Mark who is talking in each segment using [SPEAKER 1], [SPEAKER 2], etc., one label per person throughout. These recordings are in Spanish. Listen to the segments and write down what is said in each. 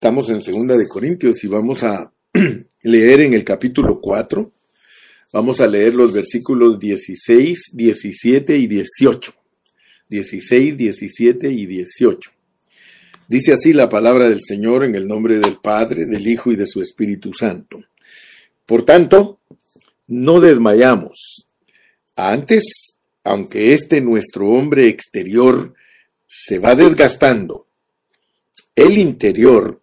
[SPEAKER 1] Estamos en Segunda de Corintios y vamos a leer en el capítulo 4. Vamos a leer los versículos 16, 17 y 18. 16, 17 y 18. Dice así la palabra del Señor en el nombre del Padre, del Hijo y de su Espíritu Santo. Por tanto, no desmayamos. Antes, aunque este nuestro hombre exterior se va desgastando, el interior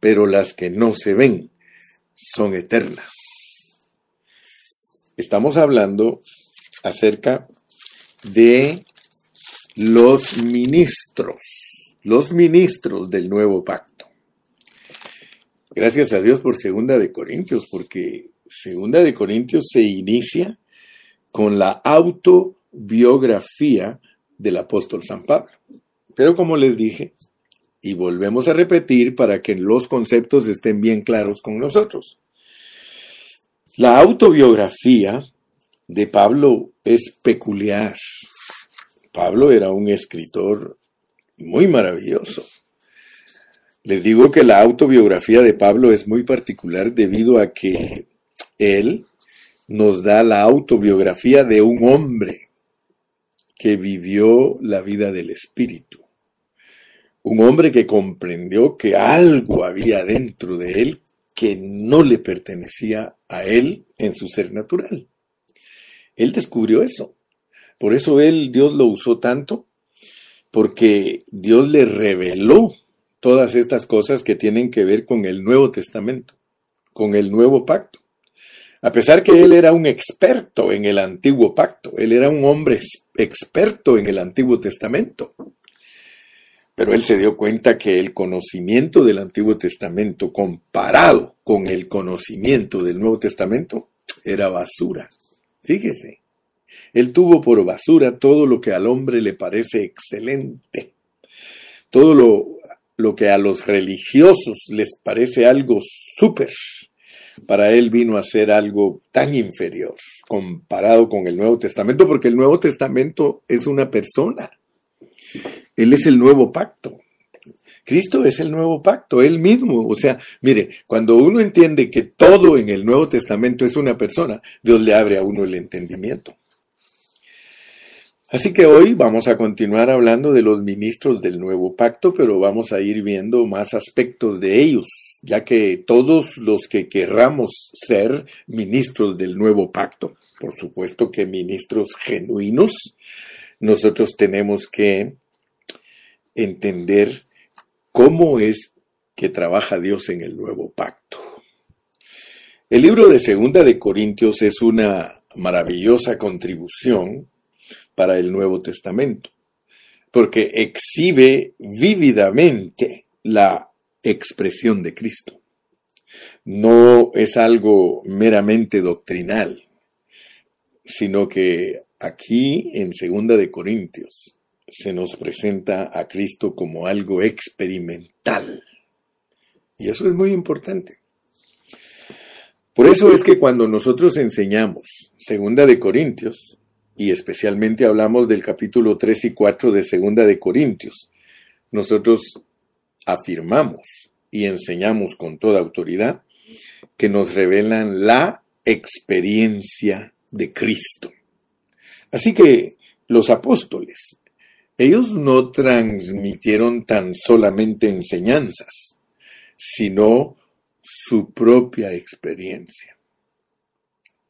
[SPEAKER 1] pero las que no se ven son eternas. Estamos hablando acerca de los ministros, los ministros del nuevo pacto. Gracias a Dios por Segunda de Corintios, porque Segunda de Corintios se inicia con la autobiografía del apóstol San Pablo. Pero como les dije, y volvemos a repetir para que los conceptos estén bien claros con nosotros. La autobiografía de Pablo es peculiar. Pablo era un escritor muy maravilloso. Les digo que la autobiografía de Pablo es muy particular debido a que él nos da la autobiografía de un hombre que vivió la vida del Espíritu un hombre que comprendió que algo había dentro de él que no le pertenecía a él en su ser natural. Él descubrió eso. Por eso él, Dios lo usó tanto, porque Dios le reveló todas estas cosas que tienen que ver con el Nuevo Testamento, con el Nuevo Pacto. A pesar que él era un experto en el Antiguo Pacto, él era un hombre experto en el Antiguo Testamento. Pero él se dio cuenta que el conocimiento del Antiguo Testamento comparado con el conocimiento del Nuevo Testamento era basura. Fíjese, él tuvo por basura todo lo que al hombre le parece excelente, todo lo, lo que a los religiosos les parece algo súper. Para él vino a ser algo tan inferior comparado con el Nuevo Testamento, porque el Nuevo Testamento es una persona. Él es el nuevo pacto. Cristo es el nuevo pacto, Él mismo. O sea, mire, cuando uno entiende que todo en el Nuevo Testamento es una persona, Dios le abre a uno el entendimiento. Así que hoy vamos a continuar hablando de los ministros del nuevo pacto, pero vamos a ir viendo más aspectos de ellos, ya que todos los que querramos ser ministros del nuevo pacto, por supuesto que ministros genuinos, nosotros tenemos que entender cómo es que trabaja Dios en el nuevo pacto. El libro de Segunda de Corintios es una maravillosa contribución para el Nuevo Testamento, porque exhibe vívidamente la expresión de Cristo. No es algo meramente doctrinal, sino que aquí en Segunda de Corintios se nos presenta a Cristo como algo experimental. Y eso es muy importante. Por eso es que cuando nosotros enseñamos Segunda de Corintios, y especialmente hablamos del capítulo 3 y 4 de Segunda de Corintios, nosotros afirmamos y enseñamos con toda autoridad que nos revelan la experiencia de Cristo. Así que los apóstoles ellos no transmitieron tan solamente enseñanzas, sino su propia experiencia.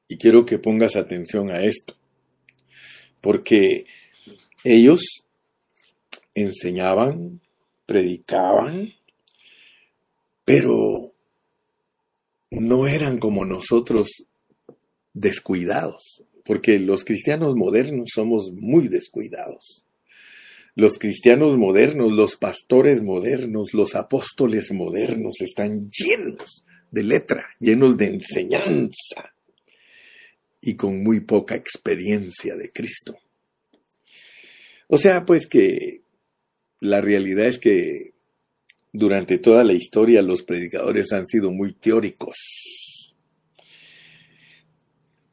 [SPEAKER 1] Y quiero que pongas atención a esto, porque ellos enseñaban, predicaban, pero no eran como nosotros descuidados, porque los cristianos modernos somos muy descuidados. Los cristianos modernos, los pastores modernos, los apóstoles modernos están llenos de letra, llenos de enseñanza y con muy poca experiencia de Cristo. O sea, pues que la realidad es que durante toda la historia los predicadores han sido muy teóricos.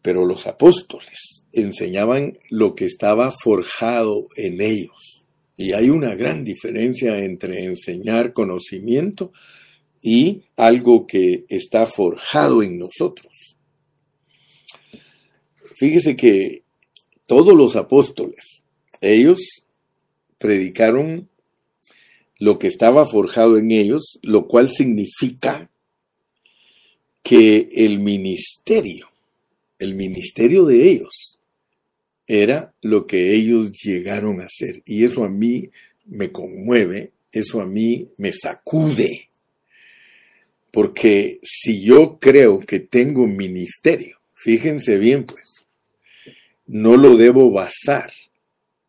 [SPEAKER 1] Pero los apóstoles enseñaban lo que estaba forjado en ellos. Y hay una gran diferencia entre enseñar conocimiento y algo que está forjado en nosotros. Fíjese que todos los apóstoles, ellos predicaron lo que estaba forjado en ellos, lo cual significa que el ministerio, el ministerio de ellos, era lo que ellos llegaron a ser. Y eso a mí me conmueve, eso a mí me sacude. Porque si yo creo que tengo ministerio, fíjense bien pues, no lo debo basar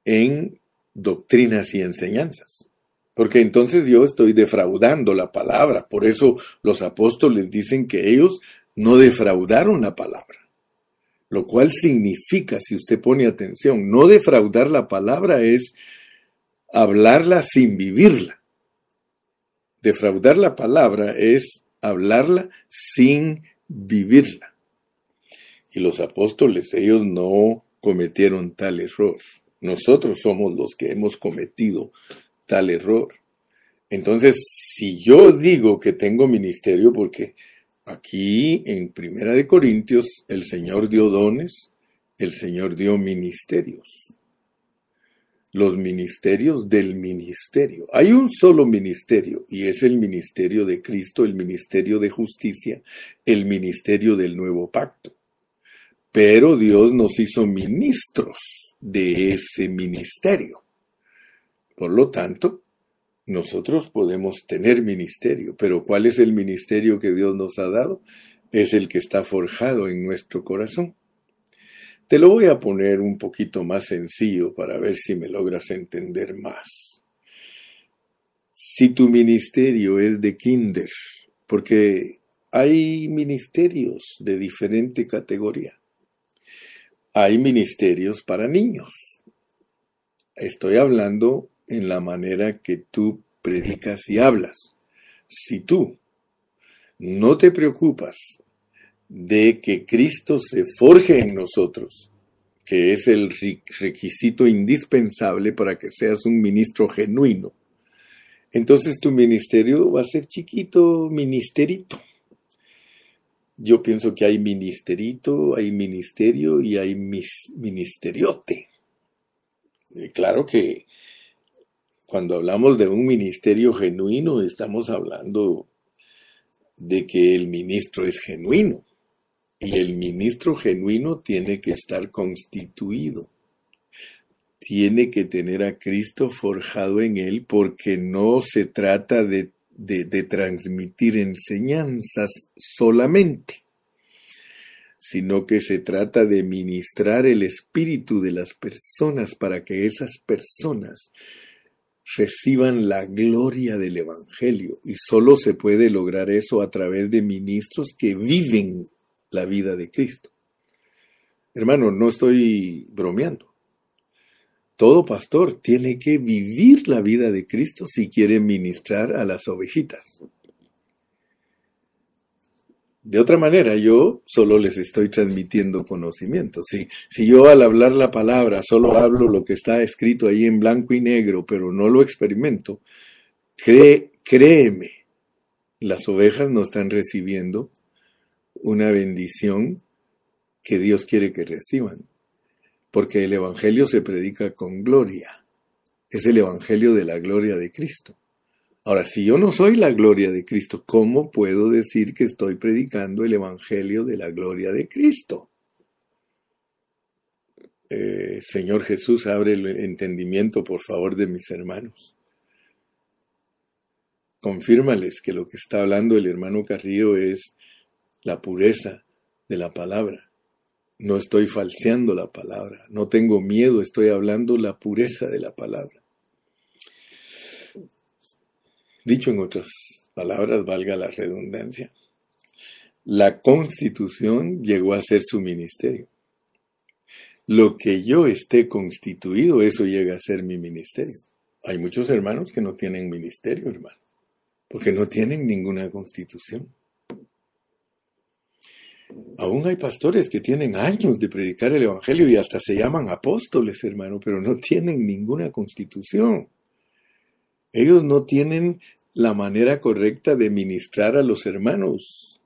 [SPEAKER 1] en doctrinas y enseñanzas. Porque entonces yo estoy defraudando la palabra. Por eso los apóstoles dicen que ellos no defraudaron la palabra. Lo cual significa, si usted pone atención, no defraudar la palabra es hablarla sin vivirla. Defraudar la palabra es hablarla sin vivirla. Y los apóstoles, ellos no cometieron tal error. Nosotros somos los que hemos cometido tal error. Entonces, si yo digo que tengo ministerio, porque aquí en Primera de Corintios el Señor dio dones, el Señor dio ministerios. Los ministerios del ministerio. Hay un solo ministerio y es el ministerio de Cristo, el ministerio de justicia, el ministerio del nuevo pacto. Pero Dios nos hizo ministros de ese ministerio. Por lo tanto, nosotros podemos tener ministerio, pero ¿cuál es el ministerio que Dios nos ha dado? Es el que está forjado en nuestro corazón. Te lo voy a poner un poquito más sencillo para ver si me logras entender más. Si tu ministerio es de kinder, porque hay ministerios de diferente categoría. Hay ministerios para niños. Estoy hablando en la manera que tú predicas y hablas. Si tú no te preocupas de que Cristo se forje en nosotros, que es el requisito indispensable para que seas un ministro genuino, entonces tu ministerio va a ser chiquito, ministerito. Yo pienso que hay ministerito, hay ministerio y hay ministeriote. Claro que cuando hablamos de un ministerio genuino, estamos hablando de que el ministro es genuino. Y el ministro genuino tiene que estar constituido. Tiene que tener a Cristo forjado en él porque no se trata de, de, de transmitir enseñanzas solamente, sino que se trata de ministrar el espíritu de las personas para que esas personas reciban la gloria del Evangelio. Y solo se puede lograr eso a través de ministros que viven la vida de Cristo. Hermano, no estoy bromeando. Todo pastor tiene que vivir la vida de Cristo si quiere ministrar a las ovejitas. De otra manera, yo solo les estoy transmitiendo conocimiento. Si, si yo al hablar la palabra solo hablo lo que está escrito ahí en blanco y negro, pero no lo experimento, créeme, las ovejas no están recibiendo una bendición que Dios quiere que reciban. Porque el Evangelio se predica con gloria. Es el Evangelio de la gloria de Cristo. Ahora, si yo no soy la gloria de Cristo, ¿cómo puedo decir que estoy predicando el Evangelio de la gloria de Cristo? Eh, Señor Jesús, abre el entendimiento, por favor, de mis hermanos. Confírmales que lo que está hablando el hermano Carrillo es la pureza de la palabra. No estoy falseando la palabra, no tengo miedo, estoy hablando la pureza de la palabra. Dicho en otras palabras, valga la redundancia, la constitución llegó a ser su ministerio. Lo que yo esté constituido, eso llega a ser mi ministerio. Hay muchos hermanos que no tienen ministerio, hermano, porque no tienen ninguna constitución. Aún hay pastores que tienen años de predicar el Evangelio y hasta se llaman apóstoles, hermano, pero no tienen ninguna constitución. Ellos no tienen la manera correcta de ministrar a los hermanos.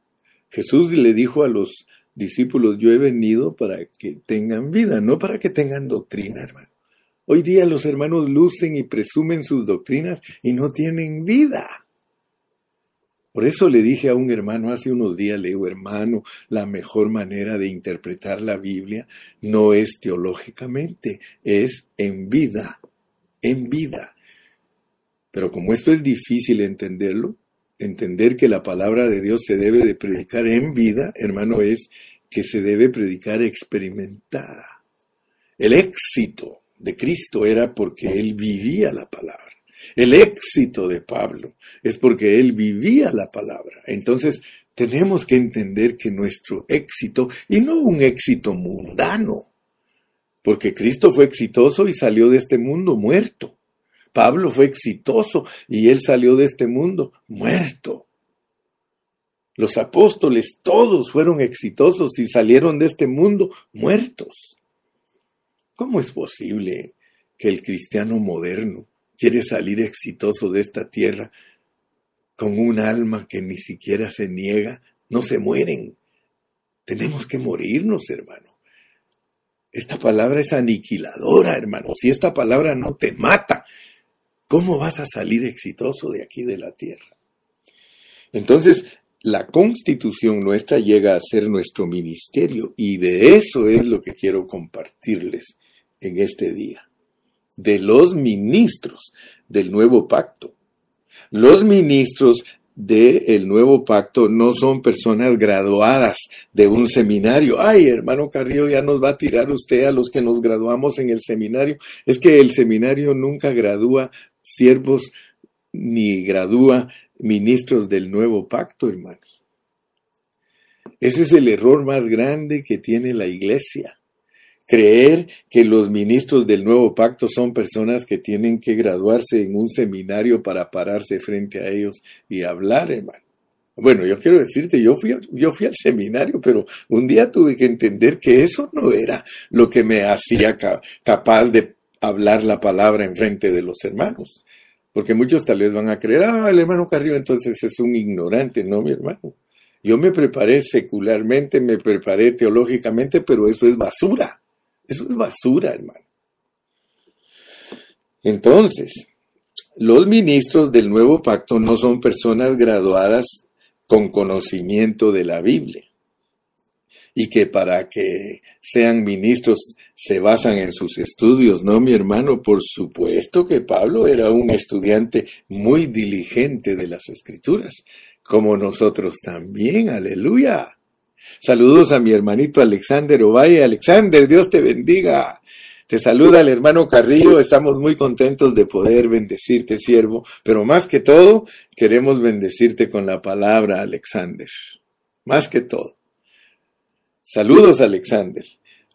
[SPEAKER 1] Jesús le dijo a los discípulos, yo he venido para que tengan vida, no para que tengan doctrina, hermano. Hoy día los hermanos lucen y presumen sus doctrinas y no tienen vida. Por eso le dije a un hermano hace unos días, le digo, hermano, la mejor manera de interpretar la Biblia no es teológicamente, es en vida, en vida. Pero como esto es difícil entenderlo, entender que la palabra de Dios se debe de predicar en vida, hermano, es que se debe predicar experimentada. El éxito de Cristo era porque Él vivía la palabra. El éxito de Pablo es porque Él vivía la palabra. Entonces, tenemos que entender que nuestro éxito, y no un éxito mundano, porque Cristo fue exitoso y salió de este mundo muerto. Pablo fue exitoso y él salió de este mundo muerto. Los apóstoles todos fueron exitosos y salieron de este mundo muertos. ¿Cómo es posible que el cristiano moderno quiere salir exitoso de esta tierra con un alma que ni siquiera se niega? No se mueren. Tenemos que morirnos, hermano. Esta palabra es aniquiladora, hermano. Si esta palabra no te mata, ¿Cómo vas a salir exitoso de aquí de la tierra? Entonces, la constitución nuestra llega a ser nuestro ministerio y de eso es lo que quiero compartirles en este día. De los ministros del nuevo pacto. Los ministros del nuevo pacto no son personas graduadas de un seminario. Ay, hermano Carrillo, ya nos va a tirar usted a los que nos graduamos en el seminario. Es que el seminario nunca gradúa siervos ni gradúa ministros del nuevo pacto, hermanos. Ese es el error más grande que tiene la iglesia. Creer que los ministros del nuevo pacto son personas que tienen que graduarse en un seminario para pararse frente a ellos y hablar, hermano. Bueno, yo quiero decirte, yo fui, yo fui al seminario, pero un día tuve que entender que eso no era lo que me hacía capaz de hablar la palabra en frente de los hermanos. Porque muchos tal vez van a creer, ah, el hermano Carrillo entonces es un ignorante, no mi hermano. Yo me preparé secularmente, me preparé teológicamente, pero eso es basura. Eso es basura, hermano. Entonces, los ministros del nuevo pacto no son personas graduadas con conocimiento de la Biblia y que para que sean ministros se basan en sus estudios, ¿no, mi hermano? Por supuesto que Pablo era un estudiante muy diligente de las escrituras, como nosotros también, aleluya. Saludos a mi hermanito Alexander Ovalle. Alexander, Dios te bendiga. Te saluda el hermano Carrillo, estamos muy contentos de poder bendecirte, siervo, pero más que todo, queremos bendecirte con la palabra, Alexander. Más que todo. Saludos, Alexander.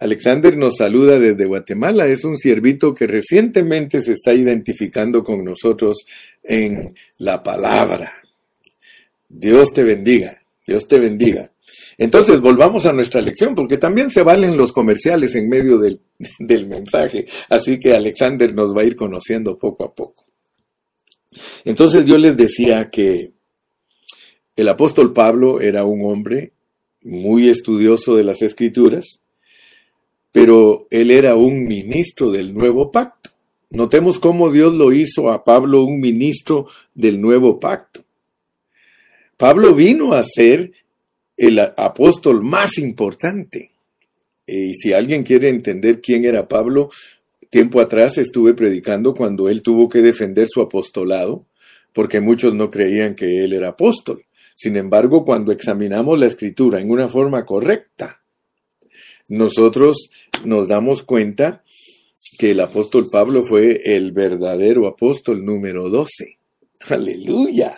[SPEAKER 1] Alexander nos saluda desde Guatemala. Es un siervito que recientemente se está identificando con nosotros en la palabra. Dios te bendiga. Dios te bendiga. Entonces, volvamos a nuestra lección, porque también se valen los comerciales en medio del, del, mensaje. Así que Alexander nos va a ir conociendo poco a poco. Entonces yo les decía que el apóstol Pablo era un hombre muy estudioso de las escrituras, pero él era un ministro del nuevo pacto. Notemos cómo Dios lo hizo a Pablo un ministro del nuevo pacto. Pablo vino a ser el apóstol más importante. Y si alguien quiere entender quién era Pablo, tiempo atrás estuve predicando cuando él tuvo que defender su apostolado, porque muchos no creían que él era apóstol. Sin embargo, cuando examinamos la escritura en una forma correcta, nosotros nos damos cuenta que el apóstol Pablo fue el verdadero apóstol número 12. Aleluya.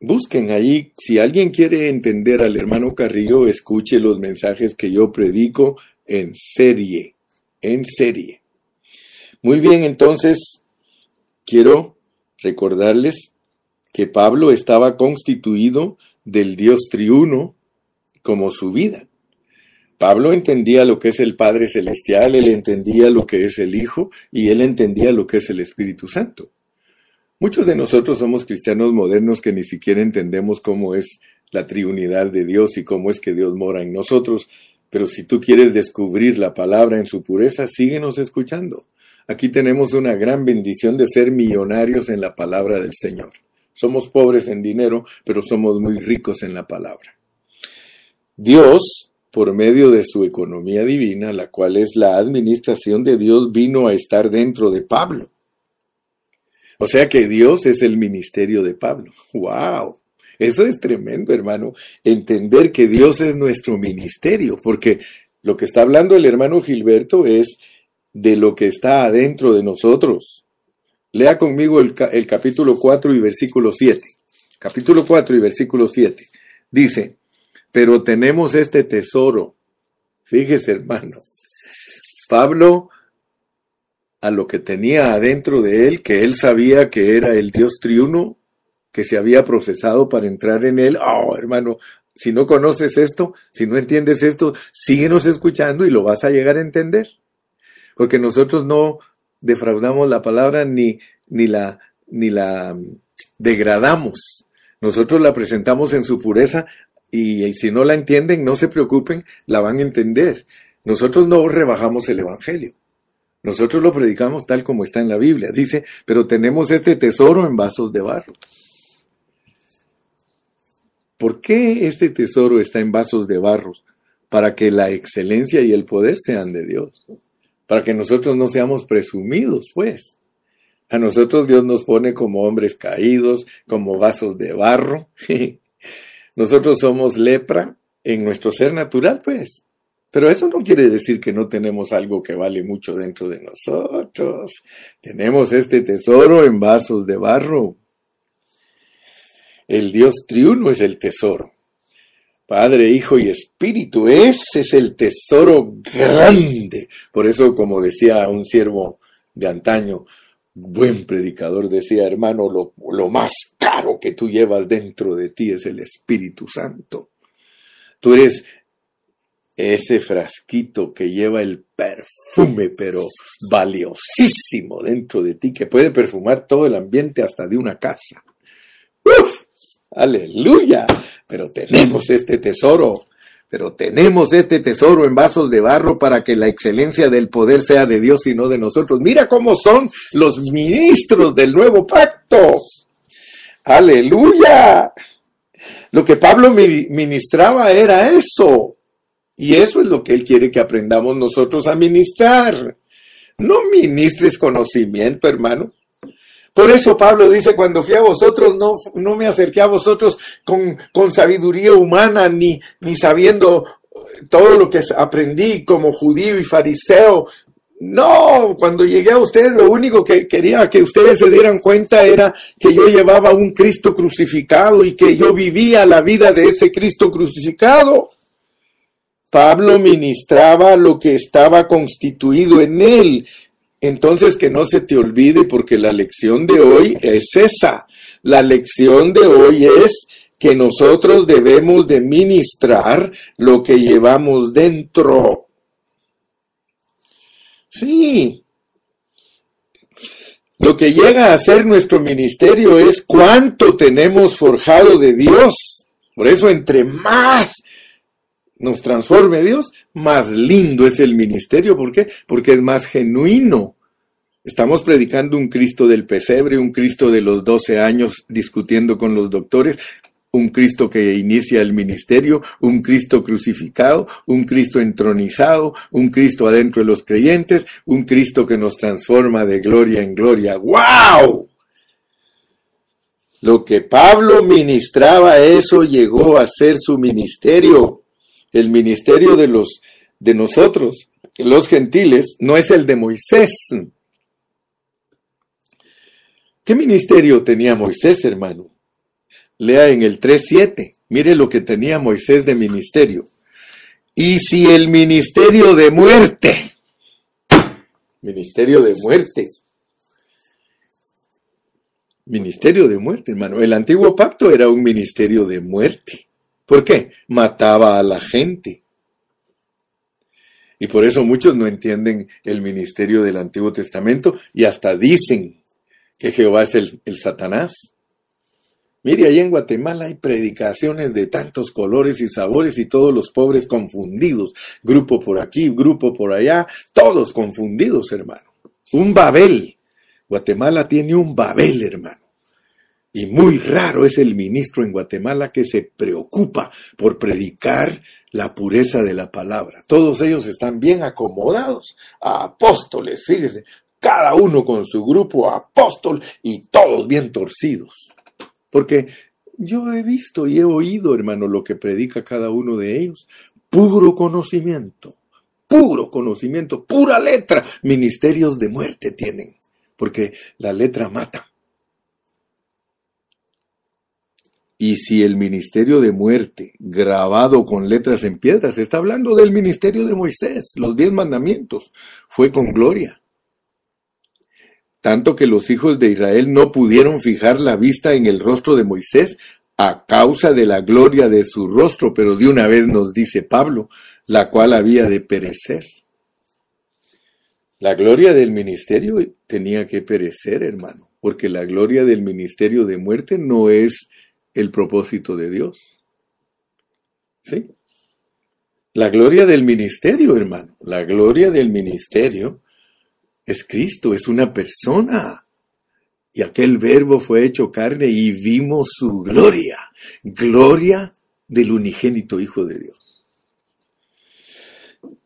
[SPEAKER 1] Busquen ahí, si alguien quiere entender al hermano Carrillo, escuche los mensajes que yo predico en serie, en serie. Muy bien, entonces, quiero recordarles que Pablo estaba constituido del Dios triuno como su vida. Pablo entendía lo que es el Padre Celestial, él entendía lo que es el Hijo y él entendía lo que es el Espíritu Santo. Muchos de nosotros somos cristianos modernos que ni siquiera entendemos cómo es la triunidad de Dios y cómo es que Dios mora en nosotros, pero si tú quieres descubrir la palabra en su pureza, síguenos escuchando. Aquí tenemos una gran bendición de ser millonarios en la palabra del Señor. Somos pobres en dinero, pero somos muy ricos en la palabra. Dios por medio de su economía divina, la cual es la administración de Dios, vino a estar dentro de Pablo. O sea que Dios es el ministerio de Pablo. ¡Wow! Eso es tremendo, hermano. Entender que Dios es nuestro ministerio, porque lo que está hablando el hermano Gilberto es de lo que está adentro de nosotros. Lea conmigo el, capítulo 4 y versículo 7. Capítulo 4 y versículo 7. Dice, pero tenemos este tesoro. Fíjese, hermano. Pablo, a lo que tenía adentro de él, que él sabía que era el Dios triuno, que se había procesado para entrar en él. Oh, hermano, si no conoces esto, si no entiendes esto, síguenos escuchando y lo vas a llegar a entender. Porque nosotros no defraudamos la palabra ni, ni la, ni la degradamos. Nosotros la presentamos en su pureza y si no la entienden, no se preocupen, la van a entender. Nosotros no rebajamos el Evangelio. Nosotros lo predicamos tal como está en la Biblia. Dice, pero tenemos este tesoro en vasos de barro. ¿Por qué este tesoro está en vasos de barro? Para que la excelencia y el poder sean de Dios. Para que nosotros no seamos presumidos, pues. A nosotros Dios nos pone como hombres caídos, como vasos de barro. Nosotros somos lepra en nuestro ser natural, pues. Pero eso no quiere decir que no tenemos algo que vale mucho dentro de nosotros. Tenemos este tesoro en vasos de barro. El Dios triuno es el tesoro. Padre, Hijo y Espíritu, ese es el tesoro grande. Por eso, como decía un siervo de antaño, buen predicador decía, hermano, lo, lo, más caro que tú llevas dentro de ti es el Espíritu Santo. Tú eres ese frasquito que lleva el perfume, pero valiosísimo dentro de ti, que puede perfumar todo el ambiente hasta de una casa. ¡Uf! Aleluya. Pero tenemos este tesoro pero tenemos este tesoro en vasos de barro para que la excelencia del poder sea de Dios y no de nosotros. Mira cómo son los ministros del nuevo pacto. Aleluya. Lo que Pablo ministraba era eso. Y eso es lo que él quiere que aprendamos nosotros a ministrar. No ministres conocimiento, hermano. Por eso Pablo dice, cuando fui a vosotros, no, no me acerqué a vosotros con, con sabiduría humana, ni, ni sabiendo todo lo que aprendí como judío y fariseo. No, cuando llegué a ustedes, lo único que quería que ustedes se dieran cuenta era que yo llevaba un Cristo crucificado y que yo vivía la vida de ese Cristo crucificado. Pablo ministraba lo que estaba constituido en él, entonces que no se te olvide porque la lección de hoy es esa. La lección de hoy es que nosotros debemos de ministrar lo que llevamos dentro. Sí. Lo que llega a ser nuestro ministerio es cuánto tenemos forjado de Dios. Por eso entre más nos transforme Dios, más lindo es el ministerio. ¿Por qué? Porque es más genuino. Estamos predicando un Cristo del pesebre, un Cristo de los 12 años discutiendo con los doctores, un Cristo que inicia el ministerio, un Cristo crucificado, un Cristo entronizado, un Cristo adentro de los creyentes, un Cristo que nos transforma de gloria en gloria. ¡Wow! Lo que Pablo ministraba, eso llegó a ser su ministerio el ministerio de los de nosotros, los gentiles, no es el de Moisés. ¿Qué ministerio tenía Moisés, hermano? Lea en el 3.7. Mire lo que tenía Moisés de ministerio. Y si el ministerio de muerte, ministerio de muerte, ministerio de muerte, hermano. El antiguo pacto era un ministerio de muerte. ¿Por qué? Mataba a la gente. Y por eso muchos no entienden el ministerio del Antiguo Testamento y hasta dicen que Jehová es el, Satanás. Mire, ahí en Guatemala hay predicaciones de tantos colores y sabores y todos los pobres confundidos. Grupo por aquí, grupo por allá, todos confundidos, hermano. Un Babel. Guatemala tiene un Babel, hermano. Y muy raro es el ministro en Guatemala que se preocupa por predicar la pureza de la palabra. Todos ellos están bien acomodados, apóstoles, fíjese, cada uno con su grupo apóstol y todos bien torcidos. Porque yo he visto y he oído, hermano, lo que predica cada uno de ellos. Puro conocimiento, puro conocimiento, pura letra. Ministerios de muerte tienen, porque la letra mata. Y si el ministerio de muerte, grabado con letras en piedras, está hablando del ministerio de Moisés, los diez mandamientos, fue con gloria. Tanto que los hijos de Israel no pudieron fijar la vista en el rostro de Moisés a causa de la gloria de su rostro, pero de una vez nos dice Pablo, la cual había de perecer. La gloria del ministerio tenía que perecer, hermano, porque la gloria del ministerio de muerte no es el propósito de Dios. ¿Sí? La gloria del ministerio, hermano, la gloria del ministerio es Cristo, es una persona. Y aquel verbo fue hecho carne y vimos su gloria, gloria del unigénito Hijo de Dios.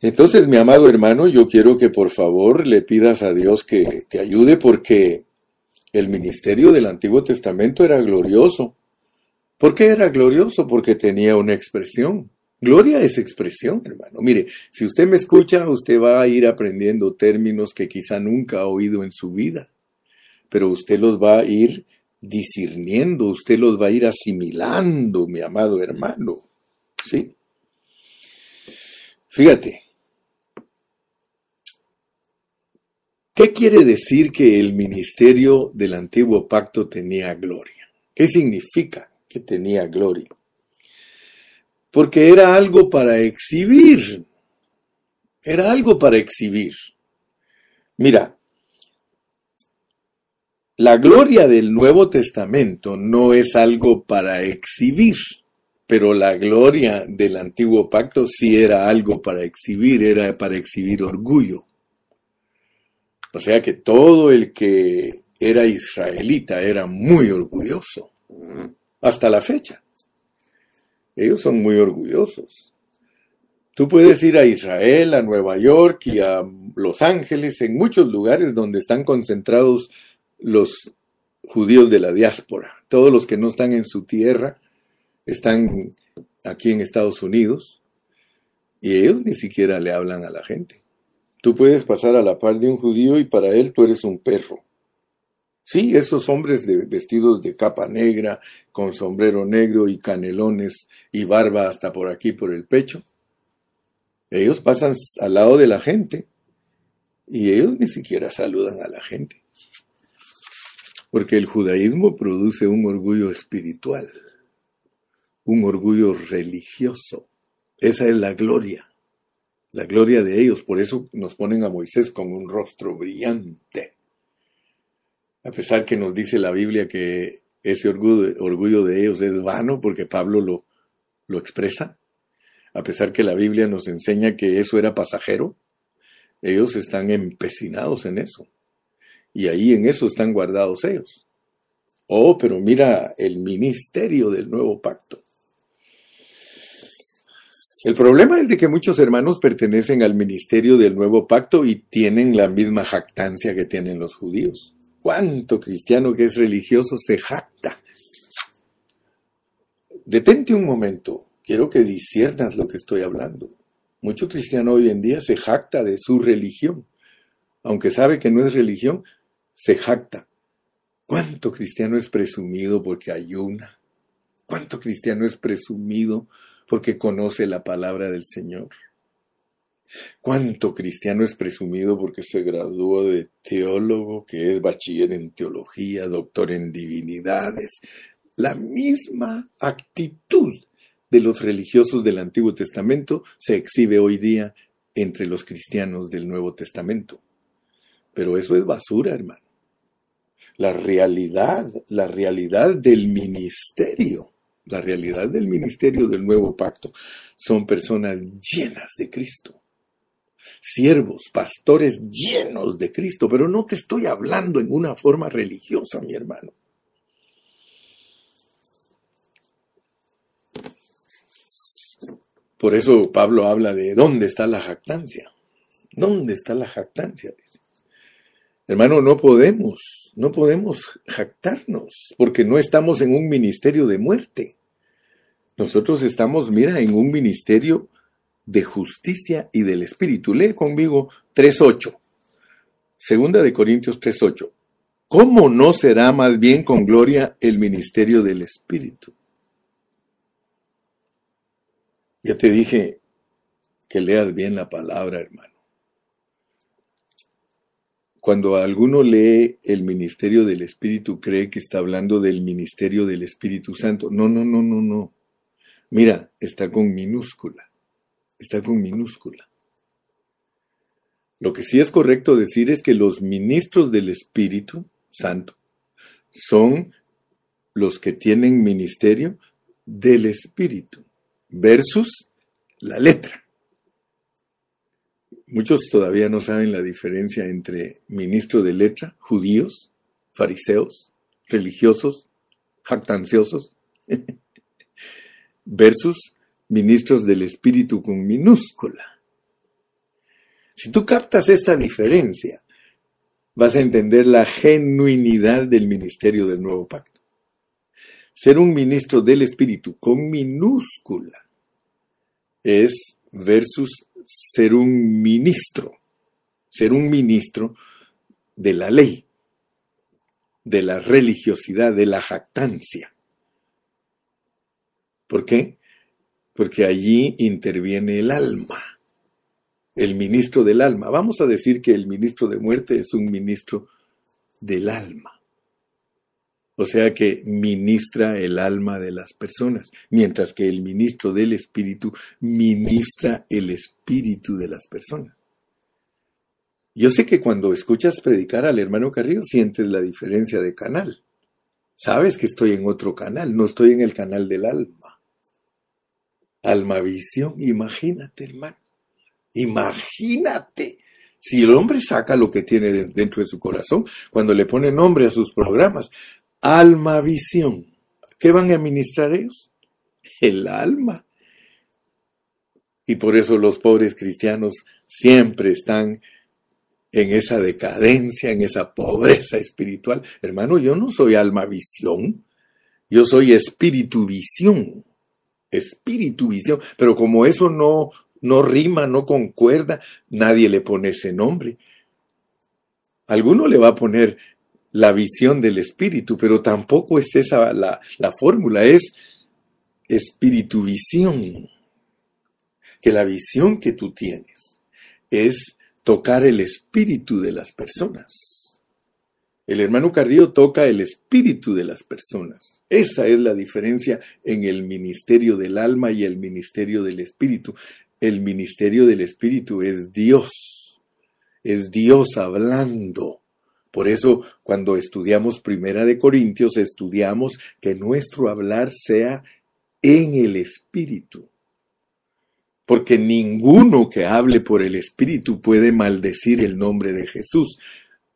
[SPEAKER 1] Entonces, mi amado hermano, yo quiero que por favor le pidas a Dios que te ayude porque el ministerio del Antiguo Testamento era glorioso. ¿Por qué era glorioso? Porque tenía una expresión. Gloria es expresión, hermano. Mire, si usted me escucha, usted va a ir aprendiendo términos que quizá nunca ha oído en su vida, pero usted los va a ir discerniendo, usted los va a ir asimilando, mi amado hermano. ¿Sí? Fíjate. ¿Qué quiere decir que el ministerio del antiguo pacto tenía gloria? ¿Qué significa? Que tenía gloria. Porque era algo para exhibir. Era algo para exhibir. Mira, la gloria del Nuevo Testamento no es algo para exhibir, pero la gloria del Antiguo Pacto sí era algo para exhibir, era para exhibir orgullo. O sea que todo el que era israelita era muy orgulloso hasta la fecha. Ellos son muy orgullosos. Tú puedes ir a Israel, a Nueva York y a Los Ángeles, en muchos lugares donde están concentrados los judíos de la diáspora. Todos los que no están en su tierra están aquí en Estados Unidos y ellos ni siquiera le hablan a la gente. Tú puedes pasar a la par de un judío y para él tú eres un perro. Sí, esos hombres de, vestidos de capa negra, con sombrero negro y canelones y barba hasta por aquí, por el pecho. Ellos pasan al lado de la gente y ellos ni siquiera saludan a la gente. Porque el judaísmo produce un orgullo espiritual, un orgullo religioso. Esa es la gloria, la gloria de ellos. Por eso nos ponen a Moisés con un rostro brillante a pesar que nos dice la Biblia que ese orgullo, de ellos es vano, porque Pablo lo, lo expresa, a pesar que la Biblia nos enseña que eso era pasajero, ellos están empecinados en eso. Y ahí en eso están guardados ellos. Oh, pero mira el ministerio del nuevo pacto. El problema es de que muchos hermanos pertenecen al ministerio del nuevo pacto y tienen la misma jactancia que tienen los judíos. ¿Cuánto cristiano que es religioso se jacta? Detente un momento, quiero que disiernas lo que estoy hablando. Mucho cristiano hoy en día se jacta de su religión. Aunque sabe que no es religión, se jacta. ¿Cuánto cristiano es presumido porque ayuna? ¿Cuánto cristiano es presumido porque conoce la palabra del Señor? ¿Cuánto cristiano es presumido porque se graduó de teólogo, que es bachiller en teología, doctor en divinidades? La misma actitud de los religiosos del Antiguo Testamento se exhibe hoy día entre los cristianos del Nuevo Testamento. Pero eso es basura, hermano. La realidad, la realidad del ministerio, la realidad del ministerio del Nuevo Pacto son personas llenas de Cristo siervos, pastores llenos de Cristo, pero no te estoy hablando en una forma religiosa, mi hermano. Por eso Pablo habla de dónde está la jactancia. ¿Dónde está la jactancia? Hermano, no podemos, no podemos jactarnos, porque no estamos en un ministerio de muerte. Nosotros estamos, mira, en un ministerio de justicia y del Espíritu. Lee conmigo 3.8. Segunda de Corintios 3.8. ¿Cómo no será más bien con gloria el ministerio del Espíritu? Ya te dije que leas bien la palabra, hermano. Cuando alguno lee el ministerio del Espíritu, cree que está hablando del ministerio del Espíritu Santo. No, no, no, no, no. Mira, está con minúscula está con minúscula. Lo que sí es correcto decir es que los ministros del Espíritu Santo son los que tienen ministerio del Espíritu versus la letra. Muchos todavía no saben la diferencia entre ministro de letra, judíos, fariseos, religiosos, jactanciosos, versus ministros del Espíritu con minúscula. Si tú captas esta diferencia, vas a entender la genuinidad del ministerio del nuevo pacto. Ser un ministro del Espíritu con minúscula es versus ser un ministro, ser un ministro de la ley, de la religiosidad, de la jactancia. ¿Por qué? Porque allí interviene el alma, el ministro del alma. Vamos a decir que el ministro de muerte es un ministro del alma. O sea que ministra el alma de las personas, mientras que el ministro del espíritu ministra el espíritu de las personas. Yo sé que cuando escuchas predicar al hermano Carrillo sientes la diferencia de canal. Sabes que estoy en otro canal, no estoy en el canal del alma. Almavisión, imagínate, hermano. Imagínate. Si el hombre saca lo que tiene dentro de su corazón, cuando le pone nombre a sus programas, Almavisión, ¿qué van a administrar ellos? El alma. Y por eso los pobres cristianos siempre están en esa decadencia, en esa pobreza espiritual. Hermano, yo no soy alma visión, yo soy espíritu visión espíritu, visión, pero como eso no, no rima, no concuerda, nadie le pone ese nombre. Alguno le va a poner la visión del espíritu, pero tampoco es esa la, la fórmula, es espíritu visión. Que la visión que tú tienes es tocar el espíritu de las personas. El hermano Carrillo toca el espíritu de las personas. Esa es la diferencia en el ministerio del alma y el ministerio del espíritu. El ministerio del espíritu es Dios. Es Dios hablando. Por eso, cuando estudiamos Primera de Corintios, estudiamos que nuestro hablar sea en el espíritu. Porque ninguno que hable por el espíritu puede maldecir el nombre de Jesús,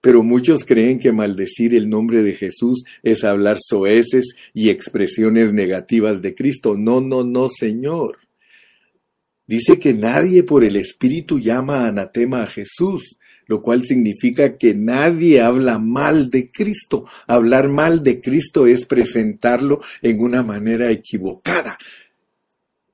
[SPEAKER 1] pero muchos creen que maldecir el nombre de Jesús es hablar soeces y expresiones negativas de Cristo. No, no, no, Señor. Dice que nadie por el Espíritu llama anatema a Jesús, lo cual significa que nadie habla mal de Cristo. Hablar mal de Cristo es presentarlo en una manera equivocada.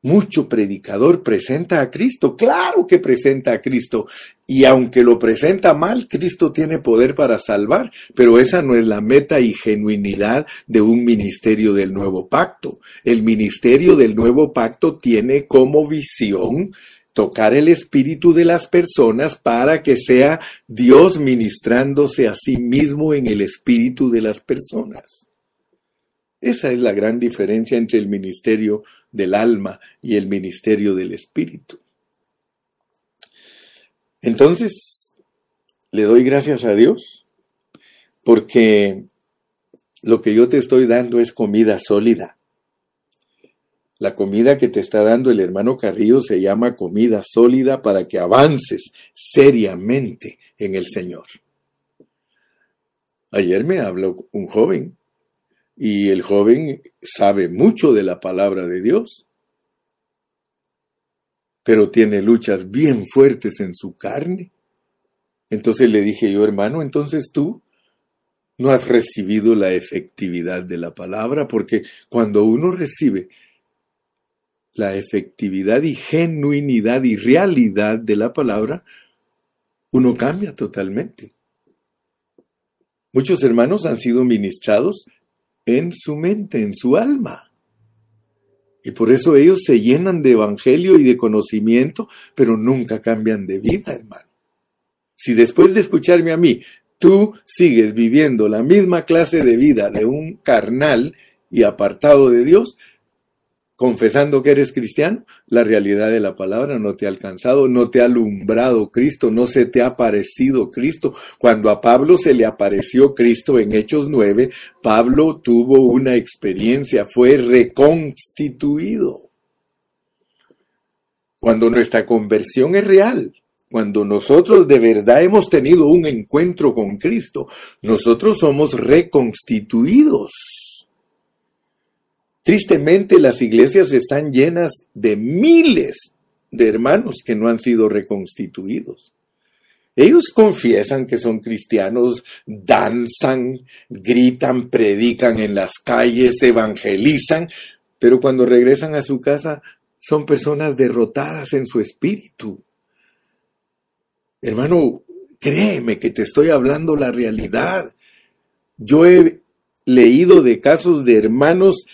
[SPEAKER 1] Mucho predicador presenta a Cristo. Claro que presenta a Cristo. Y aunque lo presenta mal, Cristo tiene poder para salvar. Pero esa no es la meta y genuinidad de un ministerio del nuevo pacto. El ministerio del nuevo pacto tiene como visión tocar el espíritu de las personas para que sea Dios ministrándose a sí mismo en el espíritu de las personas. Esa es la gran diferencia entre el ministerio del alma y el ministerio del espíritu. Entonces, le doy gracias a Dios porque lo que yo te estoy dando es comida sólida. La comida que te está dando el hermano Carrillo se llama comida sólida para que avances seriamente en el Señor. Ayer me habló un joven y el joven sabe mucho de la palabra de Dios, pero tiene luchas bien fuertes en su carne. Entonces le dije yo, hermano, entonces tú no has recibido la efectividad de la palabra, porque cuando uno recibe la efectividad y genuinidad y realidad de la palabra, uno cambia totalmente. Muchos hermanos han sido ministrados en su mente, en su alma. Y por eso ellos se llenan de evangelio y de conocimiento, pero nunca cambian de vida, hermano. Si después de escucharme a mí, tú sigues viviendo la misma clase de vida de un carnal y apartado de Dios, confesando que eres cristiano, la realidad de la palabra no te ha alcanzado, no te ha alumbrado Cristo, no se te ha aparecido Cristo. Cuando a Pablo se le apareció Cristo en Hechos 9, Pablo tuvo una experiencia, fue reconstituido. Cuando nuestra conversión es real, cuando nosotros de verdad hemos tenido un encuentro con Cristo, nosotros somos reconstituidos. Tristemente las iglesias están llenas de miles de hermanos que no han sido reconstituidos. Ellos confiesan que son cristianos, danzan, gritan, predican en las calles, evangelizan, pero cuando regresan a su casa son personas derrotadas en su espíritu. Hermano, créeme que te estoy hablando la realidad. Yo he leído de casos de hermanos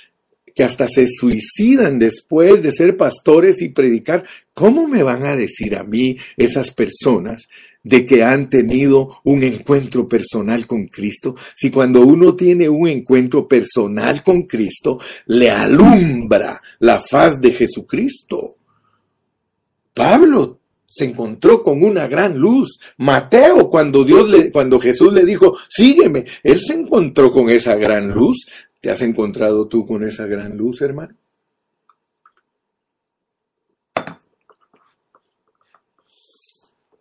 [SPEAKER 1] que hasta se suicidan después de ser pastores y predicar. ¿Cómo me van a decir a mí esas personas de que han tenido un encuentro personal con Cristo? Si cuando uno tiene un encuentro personal con Cristo, le alumbra la faz de Jesucristo. Pablo se encontró con una gran luz. Mateo, cuando Dios le, cuando Jesús le dijo, sígueme, él se encontró con esa gran luz. ¿Te has encontrado tú con esa gran luz, hermano?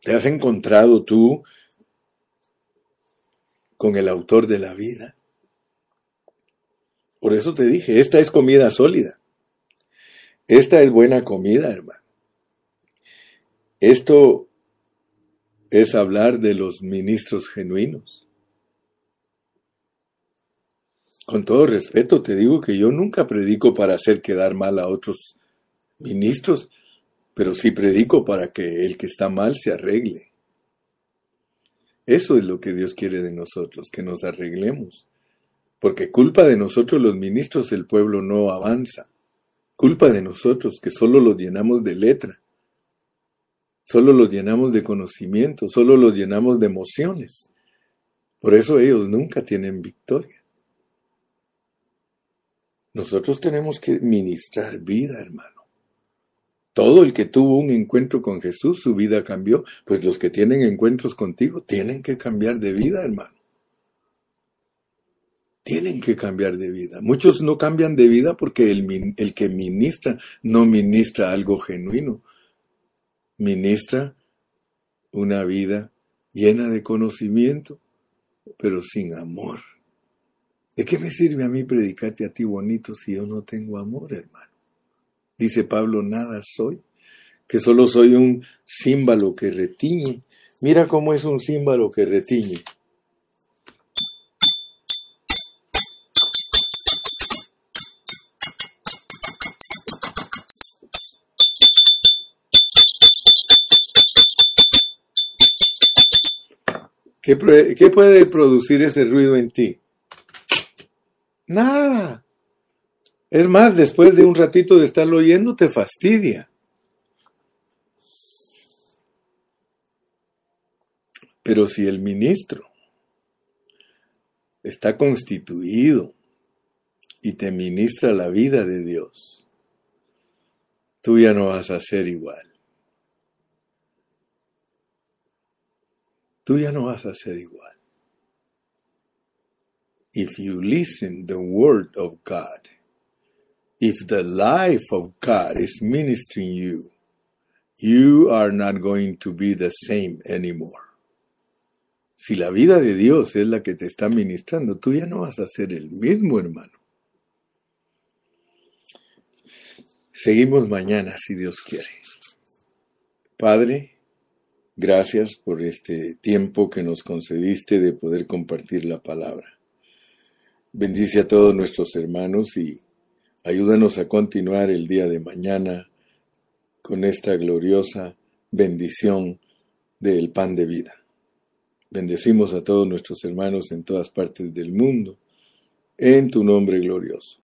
[SPEAKER 1] ¿Te has encontrado tú con el autor de la vida? Por eso te dije, esta es comida sólida. Esta es buena comida, hermano. Esto es hablar de los ministros genuinos. Con todo respeto te digo que yo nunca predico para hacer quedar mal a otros ministros, pero sí predico para que el que está mal se arregle. Eso es lo que Dios quiere de nosotros, que nos arreglemos. Porque culpa de nosotros los ministros el pueblo no avanza. Culpa de nosotros que solo los llenamos de letra. Solo los llenamos de conocimiento, solo los llenamos de emociones. Por eso ellos nunca tienen victoria. Nosotros tenemos que ministrar vida, hermano. Todo el que tuvo un encuentro con Jesús, su vida cambió. Pues los que tienen encuentros contigo tienen que cambiar de vida, hermano. Tienen que cambiar de vida. Muchos no cambian de vida porque el, el que ministra no ministra algo genuino. Ministra una vida llena de conocimiento, pero sin amor. ¿De qué me sirve a mí predicarte a ti bonito si yo no tengo amor, hermano? Dice Pablo, nada soy, que solo soy un símbolo que retiñe. Mira cómo es un símbolo que retiñe. ¿Qué, puede producir ese ruido en ti? Nada. Es más, después de un ratito de estarlo oyendo, te fastidia. Pero si el ministro está constituido y te ministra la vida de Dios, tú ya no vas a ser igual. Tú ya no vas a ser igual. If you listen the word of God, if the life of God is ministering you, you are not going to be the same anymore. Si la vida de Dios es la que te está ministrando, tú ya no vas a ser el mismo hermano. Seguimos mañana, si Dios quiere. Padre, gracias por este tiempo que nos concediste de poder compartir la palabra. Bendice a todos nuestros hermanos y ayúdanos a continuar el día de mañana con esta gloriosa bendición del pan de vida. Bendecimos a todos nuestros hermanos en todas partes del mundo, en tu nombre glorioso.